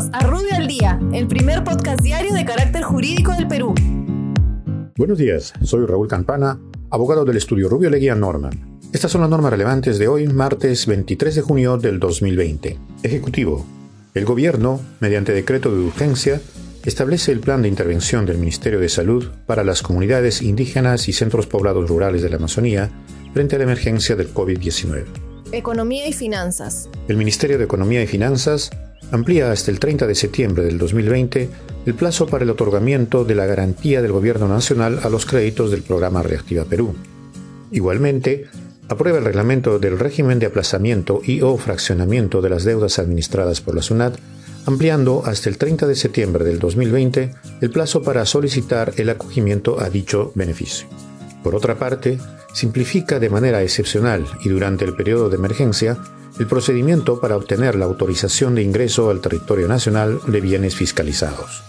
Bienvenidos a Rubio al Día, el primer podcast diario de carácter jurídico del Perú. Buenos días, soy Raúl Campana, abogado del estudio Rubio Leguía Norman. Estas son las normas relevantes de hoy, martes 23 de junio del 2020. Ejecutivo. El gobierno, mediante decreto de urgencia, establece el plan de intervención del Ministerio de Salud para las comunidades indígenas y centros poblados rurales de la Amazonía frente a la emergencia del COVID-19. Economía y finanzas. El Ministerio de Economía y Finanzas amplía hasta el 30 de septiembre del 2020 el plazo para el otorgamiento de la garantía del Gobierno Nacional a los créditos del programa Reactiva Perú. Igualmente, aprueba el reglamento del régimen de aplazamiento y o fraccionamiento de las deudas administradas por la SUNAT, ampliando hasta el 30 de septiembre del 2020 el plazo para solicitar el acogimiento a dicho beneficio. Por otra parte, simplifica de manera excepcional y durante el periodo de emergencia el procedimiento para obtener la autorización de ingreso al territorio nacional de bienes fiscalizados.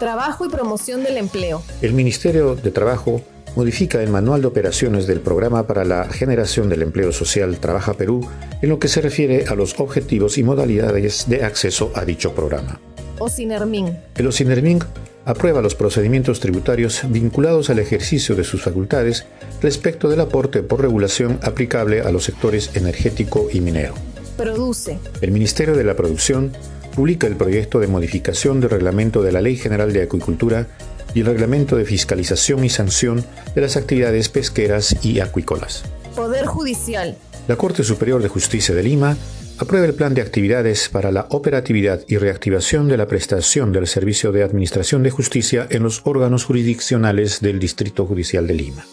Trabajo y promoción del empleo. El Ministerio de Trabajo modifica el manual de operaciones del programa para la generación del empleo social Trabaja Perú en lo que se refiere a los objetivos y modalidades de acceso a dicho programa. OSINERMIN. El OSINERMIN aprueba los procedimientos tributarios vinculados al ejercicio de sus facultades respecto del aporte por regulación aplicable a los sectores energético y minero. Produce. El Ministerio de la Producción publica el proyecto de modificación del reglamento de la Ley General de Acuicultura y el reglamento de fiscalización y sanción de las actividades pesqueras y acuícolas. Poder Judicial. La Corte Superior de Justicia de Lima aprueba el plan de actividades para la operatividad y reactivación de la prestación del servicio de administración de justicia en los órganos jurisdiccionales del Distrito Judicial de Lima.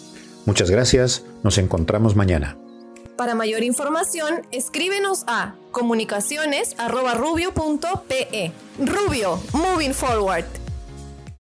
Muchas gracias, nos encontramos mañana. Para mayor información, escríbenos a comunicaciones.rubio.pe. Rubio, moving forward.